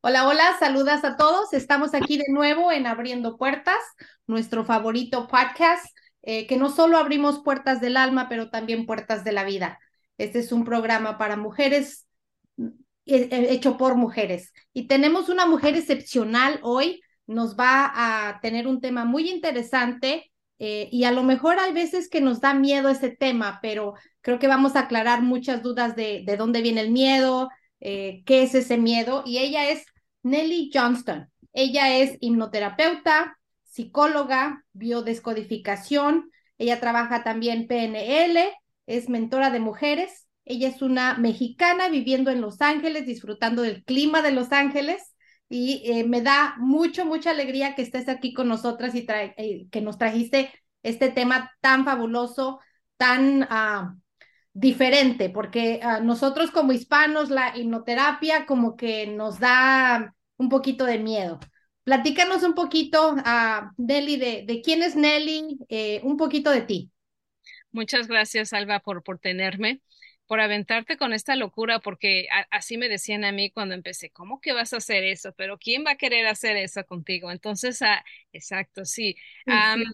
Hola, hola, saludas a todos. Estamos aquí de nuevo en Abriendo Puertas, nuestro favorito podcast, eh, que no solo abrimos puertas del alma, pero también puertas de la vida. Este es un programa para mujeres, eh, eh, hecho por mujeres. Y tenemos una mujer excepcional hoy. Nos va a tener un tema muy interesante y a lo mejor hay veces que nos da miedo ese tema, pero creo que vamos a aclarar muchas dudas de, de dónde viene el miedo, eh, qué es ese miedo. Y ella es Nelly Johnston. Ella es hipnoterapeuta, psicóloga, biodescodificación. Ella trabaja también PNL, es mentora de mujeres. Ella es una mexicana viviendo en Los Ángeles, disfrutando del clima de Los Ángeles. Y eh, me da mucho, mucha alegría que estés aquí con nosotras y eh, que nos trajiste este tema tan fabuloso, tan uh, diferente, porque a nosotros como hispanos la hipnoterapia como que nos da un poquito de miedo. Platícanos un poquito, a Nelly, de, de, quién es Nelly, eh, un poquito de ti. Muchas gracias, Alba, por, por tenerme, por aventarte con esta locura, porque así me decían a mí cuando empecé, ¿cómo que vas a hacer eso? Pero ¿quién va a querer hacer eso contigo? Entonces, ah, exacto, sí. sí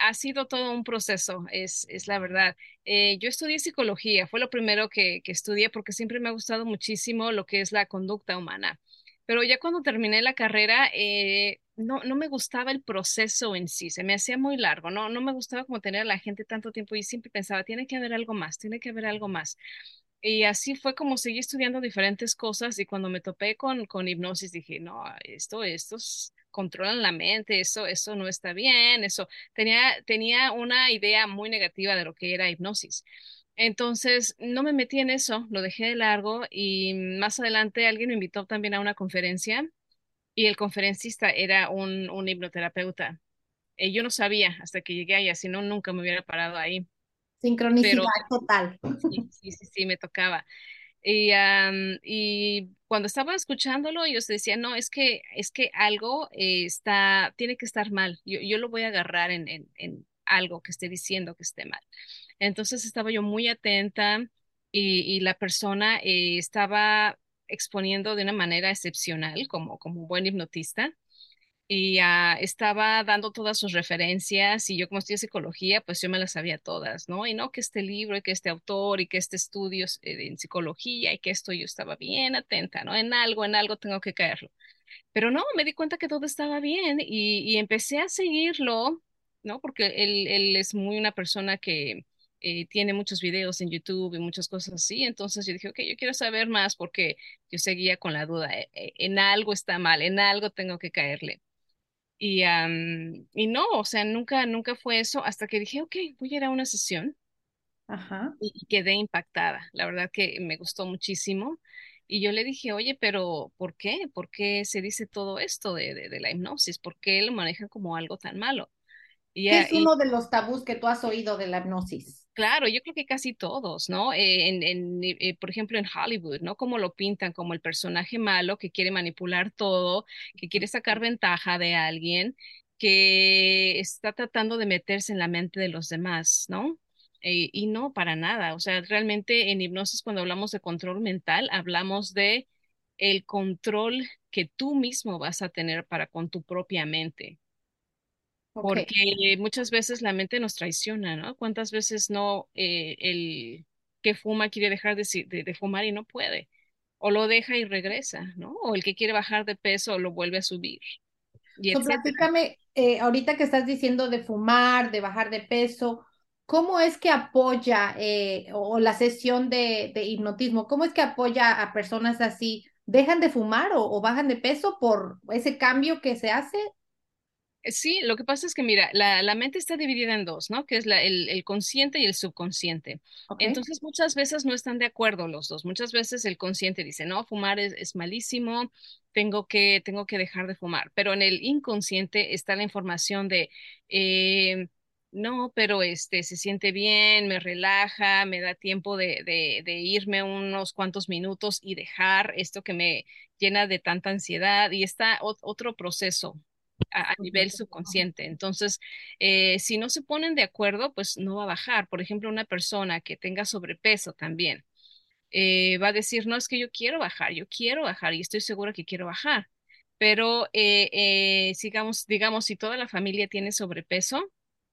ha, sido todo un proceso, es, es la verdad. Eh, yo estudié psicología, fue lo primero que, que estudié porque siempre me ha gustado muchísimo lo que es la conducta humana. Pero ya cuando terminé la carrera, eh, no, no me gustaba el proceso en sí, se me hacía muy largo, no, no me gustaba como tener a la gente tanto tiempo y siempre pensaba, tiene que haber algo más, tiene que haber algo más. Y así fue como seguí estudiando diferentes cosas y cuando me topé con, con hipnosis dije, no, esto, esto es controlan la mente, eso, eso no está bien, eso tenía, tenía una idea muy negativa de lo que era hipnosis. Entonces, no me metí en eso, lo dejé de largo y más adelante alguien me invitó también a una conferencia y el conferencista era un, un hipnoterapeuta. Y yo no sabía hasta que llegué allá, si no, nunca me hubiera parado ahí. Sincronicidad total. Sí, sí, sí, sí, me tocaba. Y, y cuando estaba escuchándolo, yo decía, no, es que, es que algo eh, está, tiene que estar mal. Yo, lo voy a agarrar en, en, algo que esté diciendo que esté mal. Entonces estaba yo muy atenta y, la persona eh, estaba exponiendo de una manera excepcional, como, como buen hipnotista y uh, estaba dando todas sus referencias y yo como estudié psicología, pues yo me las sabía todas, ¿no? Y no que este libro y que este autor y que este estudio eh, en psicología y que esto yo estaba bien atenta, ¿no? En algo, en algo tengo que caerlo. Pero no, me di cuenta que todo estaba bien y, y empecé a seguirlo, ¿no? Porque él, él es muy una persona que eh, tiene muchos videos en YouTube y muchas cosas así. Entonces yo dije, ok, yo quiero saber más porque yo seguía con la duda, eh, en algo está mal, en algo tengo que caerle. Y, y no, o sea, nunca, nunca fue eso hasta que dije, ok, voy a ir a una sesión. Ajá. Y, quedé impactada. La verdad que me gustó muchísimo. Y yo le dije, oye, pero ¿por qué? ¿Por qué se dice todo esto de, de, de la hipnosis? ¿Por qué lo manejan como algo tan malo? Y, ¿Qué es uno de los tabús que tú has oído de la hipnosis? Claro, yo creo que casi todos, ¿no? Eh, en, en eh, por ejemplo, en Hollywood, ¿no? Como lo pintan como el personaje malo que quiere manipular todo, que quiere sacar ventaja de alguien, que está tratando de meterse en la mente de los demás, ¿no? Eh, y no, para nada. O sea, realmente en hipnosis, cuando hablamos de control mental, hablamos de el control que tú mismo vas a tener para con tu propia mente. Porque muchas veces la mente nos traiciona, ¿no? ¿Cuántas veces no eh, el que fuma quiere dejar de, de, fumar y no puede? O lo deja y regresa, ¿no? O el que quiere bajar de peso lo vuelve a subir. Y so, platícame, eh, ahorita que estás diciendo de fumar, de bajar de peso, ¿cómo es que apoya eh, o la sesión de, de, hipnotismo? ¿Cómo es que apoya a personas así? ¿Dejan de fumar o, o bajan de peso por ese cambio que se hace Sí, lo que pasa es que, mira, la, la mente está dividida en dos, ¿no? Que es la, el, el, consciente y el subconsciente. Okay. Entonces, muchas veces no están de acuerdo los dos. Muchas veces el consciente dice, no, fumar es, es malísimo, tengo que, tengo que dejar de fumar. Pero en el inconsciente está la información de, eh, no, pero este se siente bien, me relaja, me da tiempo de, de, de, irme unos cuantos minutos y dejar esto que me llena de tanta ansiedad y está otro proceso a, a nivel subconsciente. Entonces, eh, si no se ponen de acuerdo, pues no va a bajar. Por ejemplo, una persona que tenga sobrepeso también. eh, va a decir, no, es que yo quiero bajar, yo quiero bajar y estoy segura que quiero bajar. Pero eh, eh, sigamos, digamos, si toda la familia tiene sobrepeso,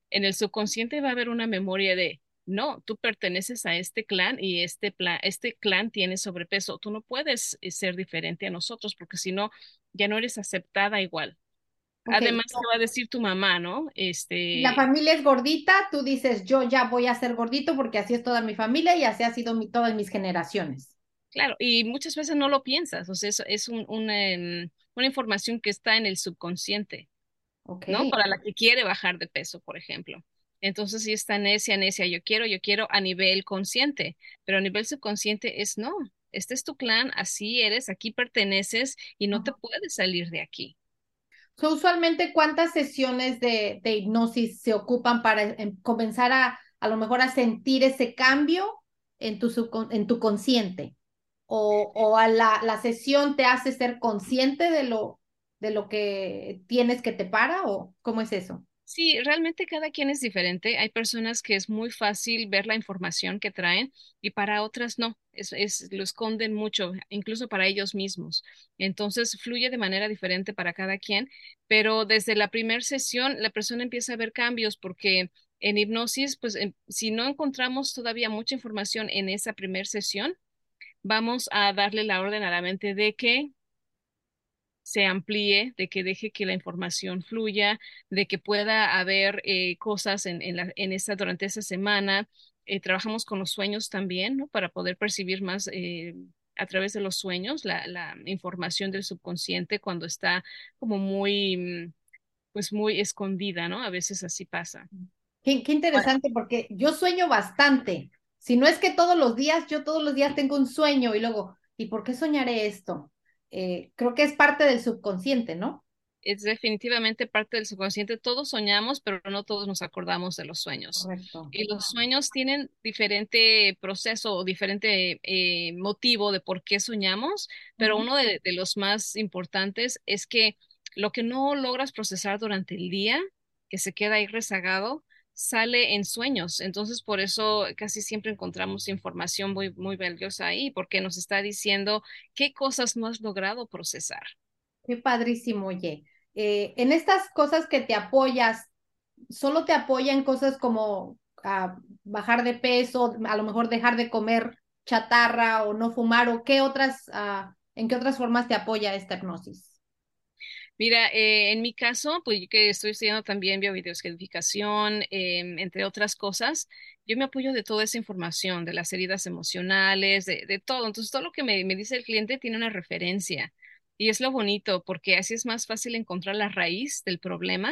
en el subconsciente va a haber una memoria de, no, tú perteneces a este clan y este, plan, este clan tiene sobrepeso. Tú no puedes ser diferente a nosotros porque si no, ya no eres aceptada igual. Además, te va a decir tu mamá, ¿no? Este... La familia es gordita, tú dices, yo ya voy a ser gordito porque así es toda mi familia y así ha sido mi, todas mis generaciones. Claro, y muchas veces no lo piensas, o sea, es, es un, em, una información que está en el subconsciente, ¿no? Para la que quiere bajar de peso, por ejemplo. Entonces, si está necia, necia, yo quiero, yo quiero a nivel consciente, pero a nivel subconsciente es no, este es tu clan, así eres, aquí perteneces y no te puedes salir de aquí usualmente, ¿cuántas sesiones de, hipnosis se ocupan para em, comenzar a, a lo mejor, a sentir ese cambio en tu, en tu consciente? ¿O, o a la, la, sesión te hace ser consciente de lo, de lo que tienes que te para? ¿O cómo es eso? Sí, realmente cada quien es diferente. Hay personas que es muy fácil ver la información que traen y para otras no, es, lo esconden mucho, incluso para ellos mismos. Entonces fluye de manera diferente para cada quien, pero desde la primera sesión la persona empieza a ver cambios porque en hipnosis, pues em, si no encontramos todavía mucha información en esa primera sesión, vamos a darle la orden a la mente de que se amplíe, de que deje que la información fluya, de que pueda haber eh, cosas en, en, la, en esta, durante esa semana. Eh, trabajamos con los sueños también, ¿no? Para poder percibir más eh, a través de los sueños la, la, información del subconsciente cuando está como muy, mm, pues muy escondida, ¿no? A veces así pasa. Qué, qué interesante, porque yo sueño bastante. Si no es que todos los días, yo todos los días tengo un sueño y luego, ¿y por qué soñaré esto? Eh, creo que es parte del subconsciente, ¿no? Es definitivamente parte del subconsciente. Todos soñamos, pero no todos nos acordamos de los sueños. Correcto. Y los sueños tienen diferente proceso o diferente eh, motivo de por qué soñamos, pero uno de, de los más importantes es que lo que no logras procesar durante el día, que se queda ahí rezagado, sale en sueños. Entonces, por eso casi siempre encontramos información muy, muy valiosa ahí, porque nos está diciendo qué cosas no has logrado procesar. Qué padrísimo, oye. Eh, en estas cosas que te apoyas, ¿solo te apoyan cosas como ah, bajar de peso, a lo mejor dejar de comer chatarra o no fumar, o qué otras, ah, en qué otras formas te apoya esta hipnosis? Mira, eh, en mi caso, pues yo que estoy estudiando también biovideoscodificación, eh, entre otras cosas, yo me apoyo de toda esa información, de las heridas emocionales, de, de todo. Entonces, todo lo que me, me, dice el cliente tiene una referencia. Y es lo bonito, porque así es más fácil encontrar la raíz del problema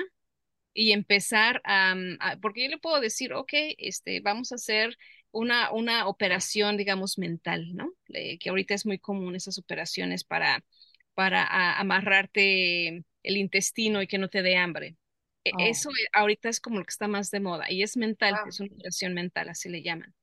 y empezar a, porque yo le puedo decir, ok, este, vamos a hacer una, una operación, digamos, mental, ¿no? que ahorita es muy común esas operaciones para para amarrarte el intestino y que no te dé hambre. E, oh. Eso ahorita es como lo que está más de moda y es mental, es una operación mental, así le llaman.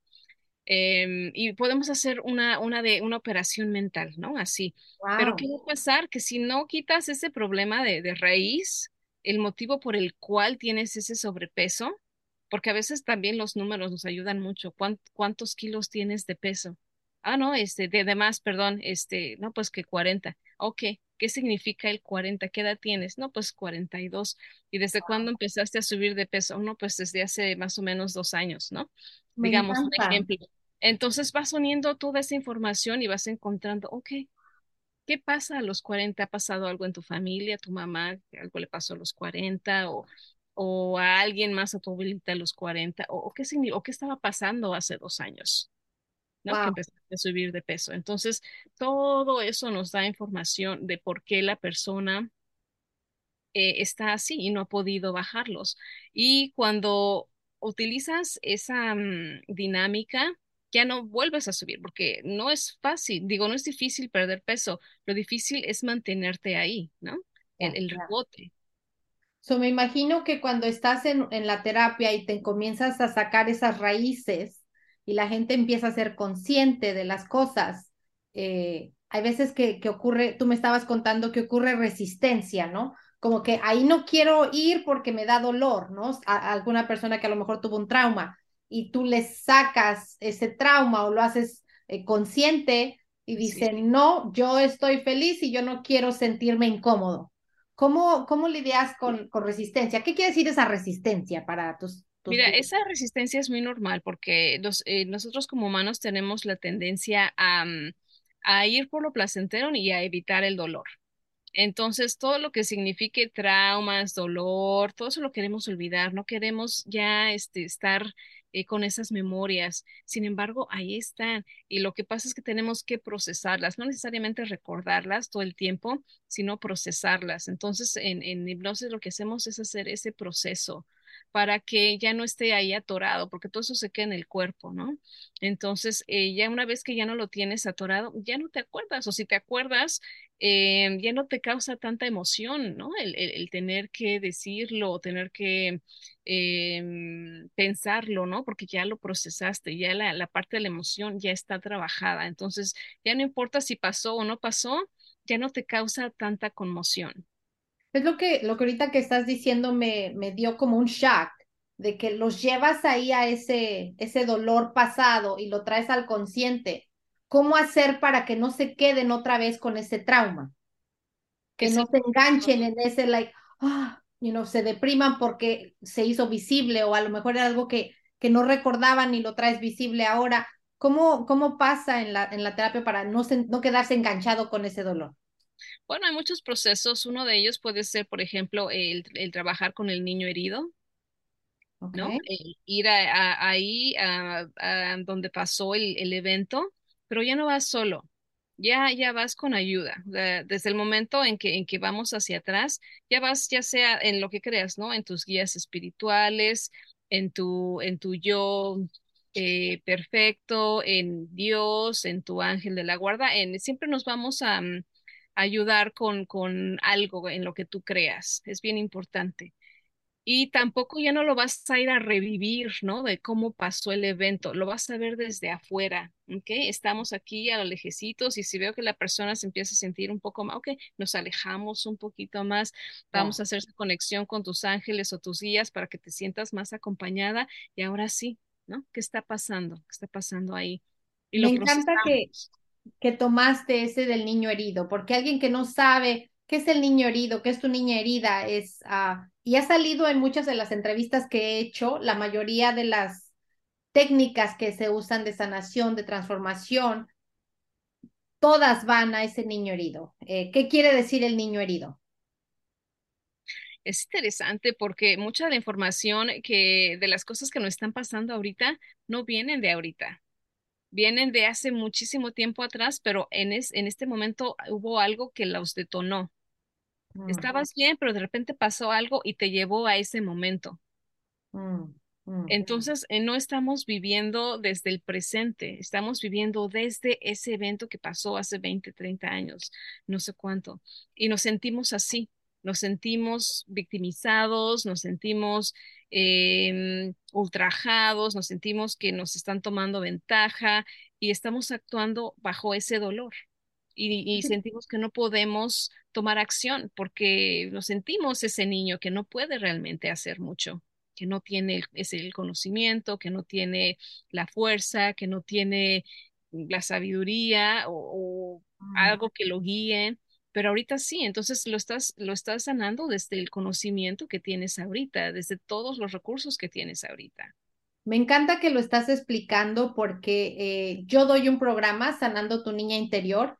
Em, y podemos hacer una, una, de, una operación mental, ¿no? Así. Pero ¿qué va a pasar? Que si no quitas ese problema de, de raíz, el motivo por el cual tienes ese sobrepeso, porque a veces también los números nos ayudan mucho. ¿Cuántos kilos tienes de peso? Ah, no, este, de, de más, perdón, este, no, pues que 40. Ok, ¿qué significa el 40? ¿Qué edad tienes? No, pues 42. ¿Y desde cuándo empezaste a subir de peso? No, pues desde hace más o menos dos años, ¿no? Digamos un ejemplo. Entonces vas uniendo toda esa información y vas encontrando, ok, ¿qué pasa a los 40? ¿Ha pasado algo en tu familia, tu mamá? ¿Algo le pasó a los 40? ¿O, o a alguien más a tu abuelita a los 40? ¿O, o qué, ¿O qué estaba pasando hace dos años? ¿No? Que empezaste a subir de peso. Entonces, todo eso nos da información de por qué la persona eh, está así y no ha podido bajarlos. Y cuando utilizas esa mm, dinámica, ya no vuelves a subir, porque no es fácil, digo, no es difícil perder peso, lo difícil es mantenerte ahí, ¿no? El, el rebote. So, me imagino que cuando estás en, en la terapia y te comienzas a sacar esas raíces, y la gente empieza a ser consciente de las cosas. Eh, hay veces que, que, ocurre, tú me estabas contando que ocurre resistencia, ¿no? Como que ahí no quiero ir porque me da dolor, ¿no? A, alguna persona que a lo mejor tuvo un trauma y tú le sacas ese trauma o lo haces eh, consciente y dicen, no, yo estoy feliz y yo no quiero sentirme incómodo. ¿Cómo, cómo lidias con, con resistencia? ¿Qué quiere decir esa resistencia para tus... Mira, esa resistencia es muy normal porque los, eh, nosotros como humanos tenemos la tendencia a, mm, a ir por lo placentero y a evitar el dolor. Entonces, todo lo que signifique traumas, dolor, todo eso lo queremos olvidar, no queremos ya este, estar eh, con esas memorias. Sin embargo, ahí están. Y lo que pasa es que tenemos que procesarlas, no necesariamente recordarlas todo el tiempo, sino procesarlas. Entonces, en, en hipnosis lo que hacemos es hacer ese proceso para que ya no esté ahí atorado, porque todo eso se queda en el cuerpo, ¿no? Entonces, eh, ya una vez que ya no lo tienes atorado, ya no te acuerdas, o si te acuerdas, eh, ya no te causa tanta emoción, ¿no? El, el, tener que decirlo, o tener que eh, pensarlo, ¿no? Porque ya lo procesaste, ya la, la parte de la emoción ya está trabajada, entonces ya no importa si pasó o no pasó, ya no te causa tanta conmoción. Es lo que, lo que ahorita que estás diciendo me, me dio como un shock, de que los llevas ahí a ese, ese dolor pasado y lo traes al consciente. ¿Cómo hacer para que no se queden otra vez con ese trauma? Que no se enganchen en ese, like, ah, you know, se depriman porque se hizo visible o a lo mejor era algo que, que no recordaban y lo traes visible ahora. ¿Cómo, cómo pasa en la, en la terapia para no, no quedarse enganchado con ese dolor? Bueno, hay muchos procesos. Uno de ellos puede ser, por ejemplo, el, el trabajar con el niño herido. ¿no? El ir a, ahí a, donde pasó el, el, evento, pero ya no vas solo, ya, ya vas con ayuda. Desde el momento en que, en que vamos hacia atrás, ya vas ya sea en lo que creas, ¿no? En tus guías espirituales, en tu, en tu yo eh, perfecto, en Dios, en tu ángel de la guarda, en, siempre nos vamos a, ayudar con, con algo en lo que tú creas. Es bien importante. Y tampoco ya no lo vas a ir a revivir, ¿no? De cómo pasó el evento, lo vas a ver desde afuera, ¿ok? Estamos aquí a los lejecitos y si veo que la persona se empieza a sentir un poco más, ok, nos alejamos un poquito más, vamos a hacer conexión con tus ángeles o tus guías para que te sientas más acompañada y ahora sí, ¿no? ¿Qué está pasando? ¿Qué está pasando ahí? Y Me encanta que, que tomaste ese del niño herido, porque alguien que no sabe qué es el niño herido, qué es tu niña herida, es, uh, y ha salido en muchas de las entrevistas que he hecho, la mayoría de las técnicas que se usan de sanación, de transformación, todas van a ese niño herido. Eh, ¿Qué quiere decir el niño herido? Es interesante porque mucha de la información que de las cosas que nos están pasando ahorita no vienen de ahorita vienen de hace muchísimo tiempo atrás, pero en, es, en este momento hubo algo que los detonó. Mm. Estabas bien, pero de repente pasó algo y te llevó a ese momento. Mm, mm, Entonces, eh, no estamos viviendo desde el presente, estamos viviendo desde ese evento que pasó hace 20, 30 años, no sé cuánto, y nos sentimos así, nos sentimos victimizados, nos sentimos eh, ultrajados, nos sentimos que nos están tomando ventaja y estamos actuando bajo ese dolor. Y, sentimos que no podemos tomar acción porque nos sentimos ese niño que no puede realmente hacer mucho, que no tiene el, el conocimiento, que no tiene la fuerza, que no tiene la sabiduría o, o algo que lo guíe pero ahorita sí, entonces lo estás, lo estás sanando desde el conocimiento que tienes ahorita, desde todos los recursos que tienes ahorita. Me encanta que lo estás explicando porque eh, yo doy un programa sanando tu niña interior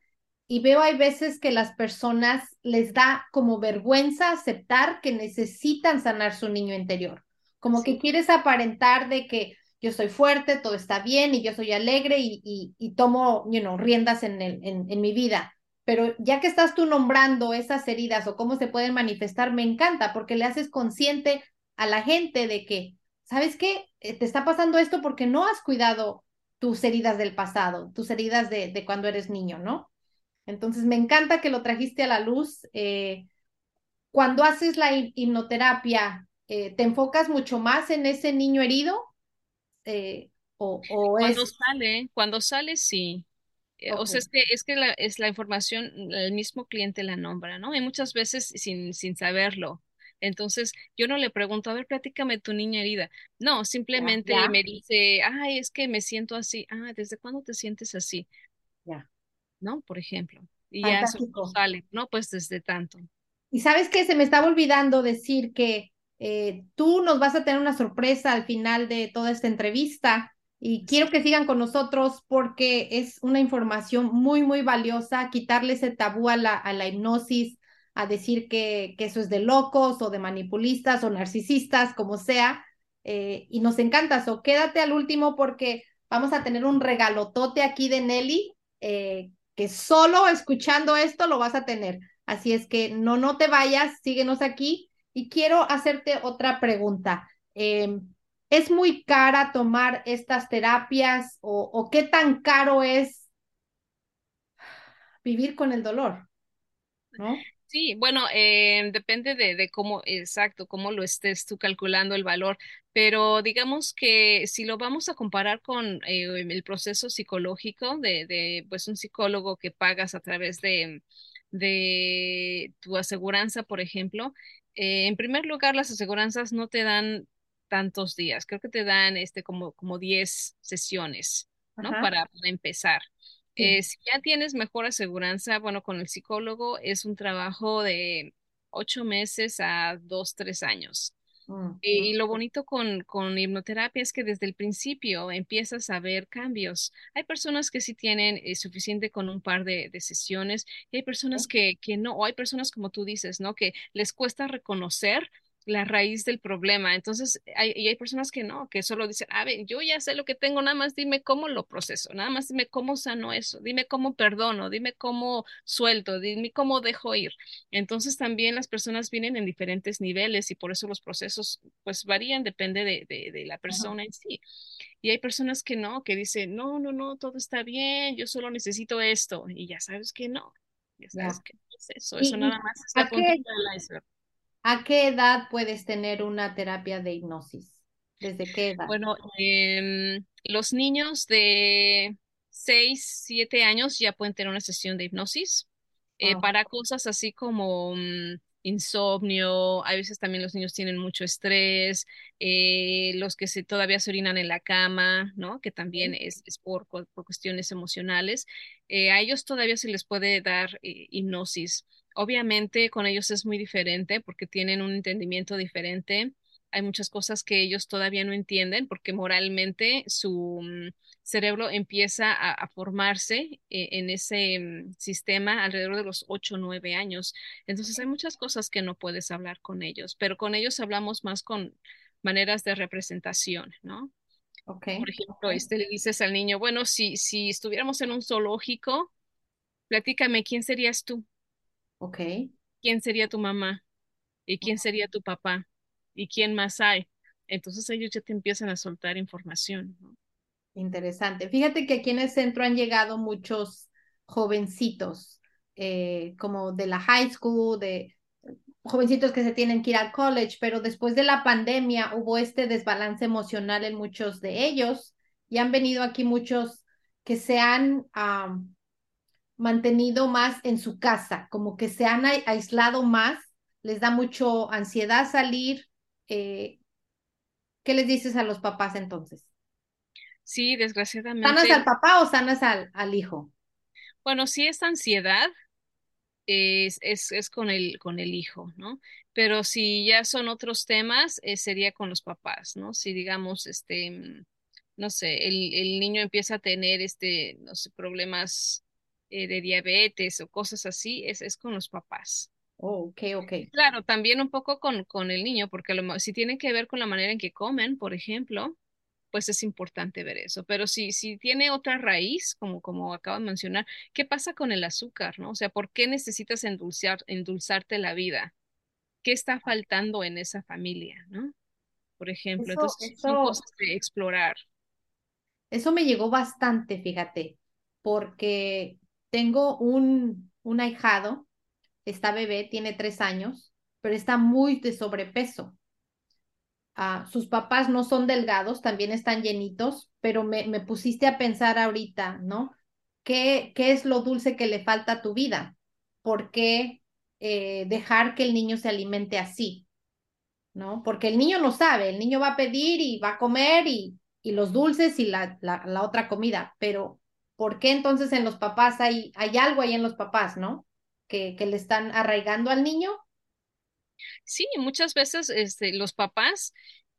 y veo hay veces que las personas les da como vergüenza aceptar que necesitan sanar su niño interior, como que quieres aparentar de que yo soy fuerte, todo está bien y yo soy alegre y, y, tomo, you know, riendas en, el, en, en mi vida pero ya que estás tú nombrando esas heridas o cómo se pueden manifestar, me encanta porque le haces consciente a la gente de que, ¿sabes qué? Eh, te está pasando esto porque no has cuidado tus heridas del pasado, tus heridas de, de cuando eres niño, ¿no? Entonces, me encanta que lo trajiste a la luz. Eh, cuando haces la hipnoterapia, eh, ¿te enfocas mucho más en ese niño herido? o, o cuando sale, cuando sale, sí. Eh, o sea, es que, es que la, es la información, el mismo cliente la nombra, ¿no? Y muchas veces sin, sin saberlo. Entonces, yo no le pregunto, a ver, platícame tu niña herida. No, simplemente me dice, ay, es que me siento así. Ah, ¿desde cuándo te sientes así? Ya. ¿No? Por ejemplo. Y ya eso sale, ¿no? Pues desde tanto. Y sabes que se me estaba olvidando decir que eh, tú nos vas a tener una sorpresa al final de toda esta entrevista y quiero que sigan con nosotros porque es una información muy, muy valiosa, quitarle ese tabú a la, a la hipnosis, a decir que, que eso es de locos o de manipulistas o narcisistas, como sea. Eh, y nos encanta eso. Quédate al último porque vamos a tener un regalotote aquí de Nelly, eh, que solo escuchando esto lo vas a tener. Así es que no, no te vayas, síguenos aquí. Y quiero hacerte otra pregunta. Eh, ¿Es muy cara tomar estas terapias o, qué tan caro es vivir con el dolor? ¿No? Sí, bueno, eh, depende de, cómo, exacto, cómo lo estés tú calculando el valor, pero digamos que si lo vamos a comparar con eh, el proceso psicológico de, de, pues, un psicólogo que pagas a través de, de tu aseguranza, por ejemplo, eh, en primer lugar, las aseguranzas no te dan tantos días, creo que te dan este como, como 10 sesiones, ¿no? Para, para empezar. sí. Eh, si ya tienes mejor aseguranza, bueno, con el psicólogo es un trabajo de ocho meses a dos, tres años. Mm, Y, y mm, lo bonito con, con hipnoterapia es que desde el principio empiezas a ver cambios. Hay personas que sí tienen eh, suficiente con un par de, de sesiones y hay personas que, que no, o hay personas como tú dices, ¿no? Que les cuesta reconocer la raíz del problema. Entonces, hay, y hay personas que no, que solo dicen, a ver, yo ya sé lo que tengo, nada más dime cómo lo proceso, nada más dime cómo sano eso, dime cómo perdono, dime cómo suelto, dime cómo dejo ir. Entonces también las personas vienen en diferentes niveles y por eso los procesos pues varían, depende de, de, de la Ajá, persona en sí. Y hay personas que no, que dicen, no, no, no, todo está bien, yo solo necesito esto. Y ya sabes que no, ya sabes ya. que no es eso, eso ¿Y, nada más es la a qué, puntita del iceberg. A qué edad puedes tener una terapia de hipnosis? ¿Desde qué edad? Bueno, em, los niños de 6, 7 años ya pueden tener una sesión de hipnosis eh, Wow. para cosas así como mm, insomnio, a veces también los niños tienen mucho estrés, eh, los que se, todavía se orinan en la cama, ¿no? Que también es, es por, cuestiones emocionales. Eh, a ellos todavía se les puede dar hipnosis. Obviamente con ellos es muy diferente porque tienen un entendimiento diferente hay muchas cosas que ellos todavía no entienden porque moralmente su mm, cerebro empieza a, a formarse eh, en ese mm, sistema alrededor de los 8 o 9 años. Entonces hay muchas cosas que no puedes hablar con ellos, pero con ellos hablamos más con maneras de representación, ¿no? Ok, Por ejemplo, este le dices al niño, bueno, si, si estuviéramos en un zoológico, platícame, ¿quién serías tú? Ok. ¿Quién sería tu mamá? ¿Y quién sería tu papá? ¿Y quién más hay? Entonces ellos ya te empiezan a soltar información, ¿no? Interesante. Fíjate que aquí en el centro han llegado muchos jovencitos, eh, como de la high school, de jovencitos que se tienen que ir al college, pero después de la pandemia hubo este desbalance emocional en muchos de ellos y han venido aquí muchos que se han um, mantenido más en su casa, como que se han aislado más, les da mucho ansiedad salir. Eh, ¿qué les dices a los papás entonces? Sí, ¿Sanas al desgraciadamente, papá o sanas al, al hijo? bueno, sí es ansiedad, es, es, es con el, con el hijo, ¿no? Pero si ya son otros temas, eh, sería con los papás, ¿no? Si digamos, este, mm, no sé, el, el niño empieza a tener, este, no sé, problemas eh, de diabetes o cosas así, es, es con los papás. Oh, ok, ok. Claro, también un poco con, con el niño, porque a lo si tiene que ver con la manera en que comen, por ejemplo, pues es importante ver eso. Pero si, si tiene otra raíz, como, como acabo de mencionar, ¿qué pasa con el azúcar, no? O sea, ¿por qué necesitas endulzar, endulzarte la vida? ¿Qué está faltando en esa familia, no? Por ejemplo, Eso, entonces son cosas de explorar. eso me llegó bastante, fíjate, porque tengo un, un ahijado, está bebé, tiene tres años, pero está muy de sobrepeso. Ah, sus papás no son delgados, también están llenitos, pero me, me pusiste a pensar ahorita, ¿no? ¿Qué, qué es lo dulce que le falta a tu vida? ¿Por qué eh, dejar que el niño se alimente así? ¿no? Porque el niño no sabe, el niño va a pedir y va a comer y, y los dulces y la, la, la otra comida, pero ¿por qué entonces en los papás hay, hay algo ahí en los papás, ¿no? Que, que le están arraigando al niño. Sí, muchas veces este, los papás,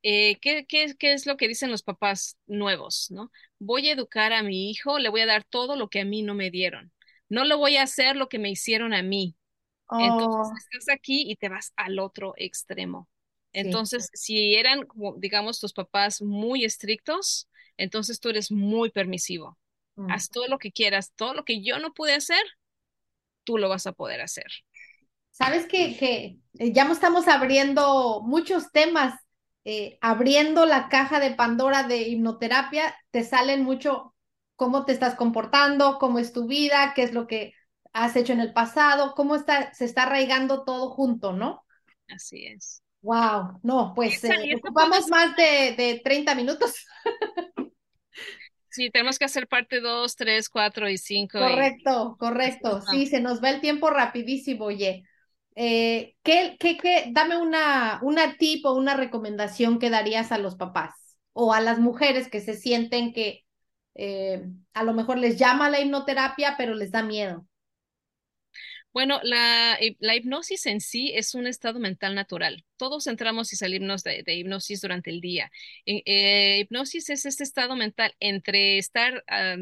eh, ¿qué, qué, qué es lo que dicen los papás nuevos, ¿no? Voy a educar a mi hijo, le voy a dar todo lo que a mí no me dieron. No lo voy a hacer lo que me hicieron a mí. Entonces Oh, estás aquí y te vas al otro extremo. sí. Entonces, si eran, digamos, tus papás muy estrictos, entonces tú eres muy permisivo. Mm. Haz todo lo que quieras, todo lo que yo no pude hacer, tú lo vas a poder hacer. Sabes que, que eh, ya estamos abriendo muchos temas, eh, abriendo la caja de Pandora de hipnoterapia, te salen mucho cómo te estás comportando, cómo es tu vida, qué es lo que has hecho en el pasado, cómo está, se está arraigando todo junto, ¿no? Así es. Wow, no, pues eh, ocupamos más de, de 30 minutos. sí, tenemos que hacer parte 2, 3, 4 y 5 y Correcto, correcto. Sí, se nos va el tiempo rapidísimo, oye. Eh, ¿qué, qué, qué? Dame una, una tip o una recomendación que darías a los papás o a las mujeres que se sienten que eh, a lo mejor les llama la hipnoterapia, pero les da miedo. Bueno, la, hip- la hipnosis en sí es un estado mental natural. Todos entramos y salimos de, de hipnosis durante el día. Eh, eh, hipnosis es este estado mental entre estar ah,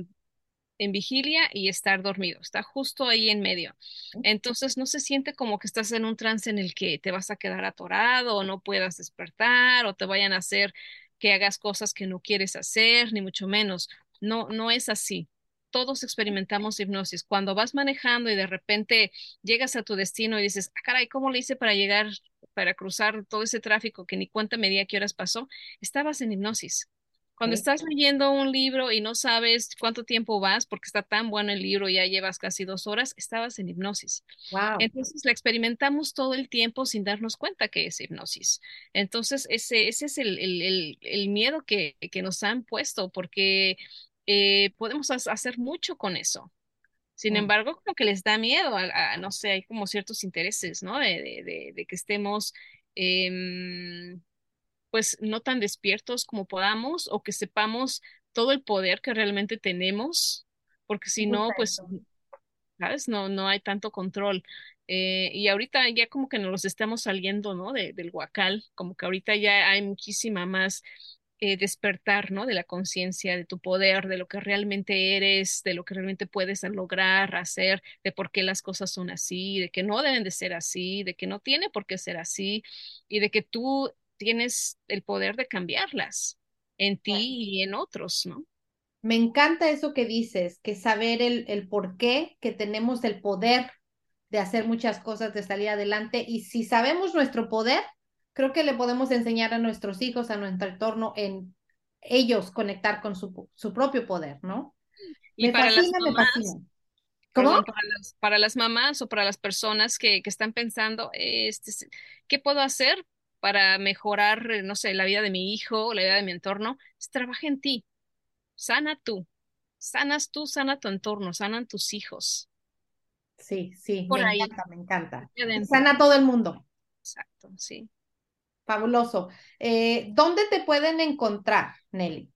en vigilia y estar dormido. Está justo ahí en medio. Entonces no se siente como que estás en un trance en el que te vas a quedar atorado o no puedas despertar o te vayan a hacer que hagas cosas que no quieres hacer, ni mucho menos. No, no es así. Todos experimentamos hipnosis. Cuando vas manejando y de repente llegas a tu destino y dices, ah, caray, ¿cómo le hice para llegar, para cruzar todo ese tráfico que ni cuenta me di a qué horas pasó? Estabas en hipnosis. Cuando estás leyendo un libro y no sabes cuánto tiempo vas, porque está tan bueno el libro, ya llevas casi dos horas, estabas en hipnosis. Wow. Entonces la experimentamos todo el tiempo sin darnos cuenta que es hipnosis. Entonces ese, ese es el, el, el, el miedo que, que nos han puesto, porque eh, podemos ha- hacer mucho con eso. Sin Mm, embargo, como que les da miedo a, a- no sé, hay como ciertos intereses, ¿no? De, de, de, de que estemos... em, pues no tan despiertos como podamos o que sepamos todo el poder que realmente tenemos, porque si no, pues. ¿sabes? No, no hay tanto control. Eh, y ahorita ya como que nos los estamos saliendo, ¿no? De, del huacal, como que ahorita ya hay muchísima más eh, despertar, ¿no? De la conciencia, de tu poder, de lo que realmente eres, de lo que realmente puedes lograr, hacer, de por qué las cosas son así, de que no deben de ser así, de que no tiene por qué ser así, y de que tú tienes el poder de cambiarlas en ti y en otros, ¿no? Me encanta eso que dices, que saber el, el por qué, que tenemos el poder de hacer muchas cosas, de salir adelante. Y si sabemos nuestro poder, creo que le podemos enseñar a nuestros hijos, a nuestro entorno, en ellos conectar con su, su propio poder, ¿no? Y Me para las fascina, me fascina. ¿Cómo? perdón, para las, para las mamás o para las personas que, que están pensando, este, ¿qué puedo hacer para mejorar, no sé, la vida de mi hijo o la vida de mi entorno? Es trabaja en ti, sana tú, sanas tú, sana tu entorno, sanan tus hijos. Sí, sí, me Por ahí, encanta, me encanta. sana todo el mundo. Exacto, sí. Fabuloso. Eh, ¿dónde te pueden encontrar, Nelly?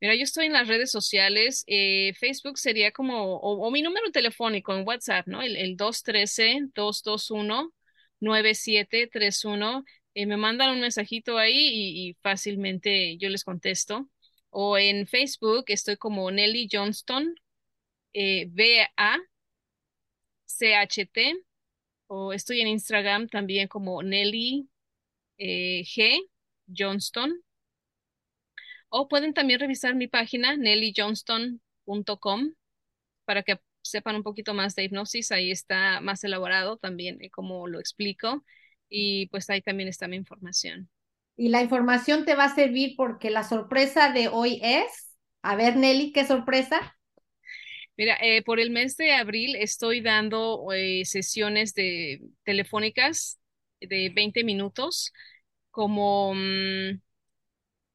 Mira, yo estoy en las redes sociales. eh, Facebook sería como, o, mi número telefónico en WhatsApp, ¿no? El, el dos uno tres, dos dos uno, nueve siete tres uno. Eh, me mandan un mensajito ahí y, y fácilmente yo les contesto. O en Facebook estoy como Nelly Johnston, eh, B-A-C-H-T. O estoy en Instagram también como Nelly eh, G. Johnston. O pueden también revisar mi página, nellyjohnston.com para que sepan un poquito más de hipnosis. Ahí está más elaborado también eh, como lo explico. Y pues ahí también está mi información. Y la información te va a servir porque la sorpresa de hoy es, a ver, Nelly, ¿qué sorpresa? Mira, eh, por el mes de abril estoy dando eh, sesiones de telefónicas de 20 minutos como, mm,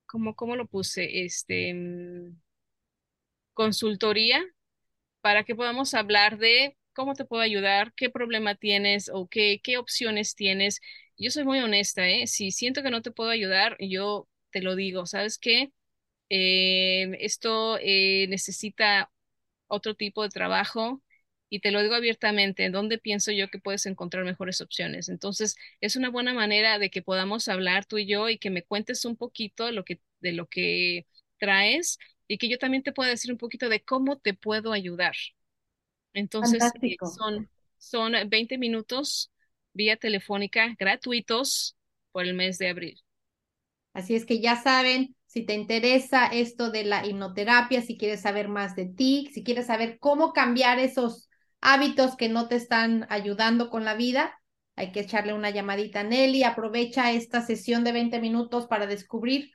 como, ¿cómo lo puse? Este, mm, consultoría para que podamos hablar de cómo te puedo ayudar, qué problema tienes o qué, qué opciones tienes. Yo soy muy honesta, ¿eh? Si siento que no te puedo ayudar, yo te lo digo, ¿sabes qué? Eh, esto eh, necesita otro tipo de trabajo y te lo digo abiertamente, ¿dónde pienso yo que puedes encontrar mejores opciones? Entonces, es una buena manera de que podamos hablar tú y yo y que me cuentes un poquito de lo que, de lo que traes y que yo también te pueda decir un poquito de cómo te puedo ayudar. Entonces, eh, Fantástico. son, son 20 minutos vía telefónica gratuitos por el mes de abril. Así es que ya saben, si te interesa esto de la hipnoterapia, si quieres saber más de ti, si quieres saber cómo cambiar esos hábitos que no te están ayudando con la vida, hay que echarle una llamadita a Nelly. Aprovecha esta sesión de 20 minutos para descubrir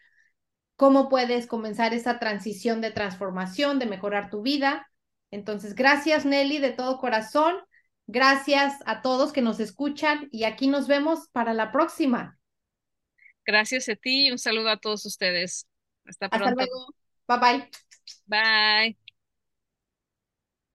cómo puedes comenzar esa transición de transformación, de mejorar tu vida. Entonces, gracias Nelly de todo corazón. Gracias a todos que nos escuchan y aquí nos vemos para la próxima. Gracias a ti y un saludo a todos ustedes. Hasta Hasta pronto. luego. Bye bye. Bye.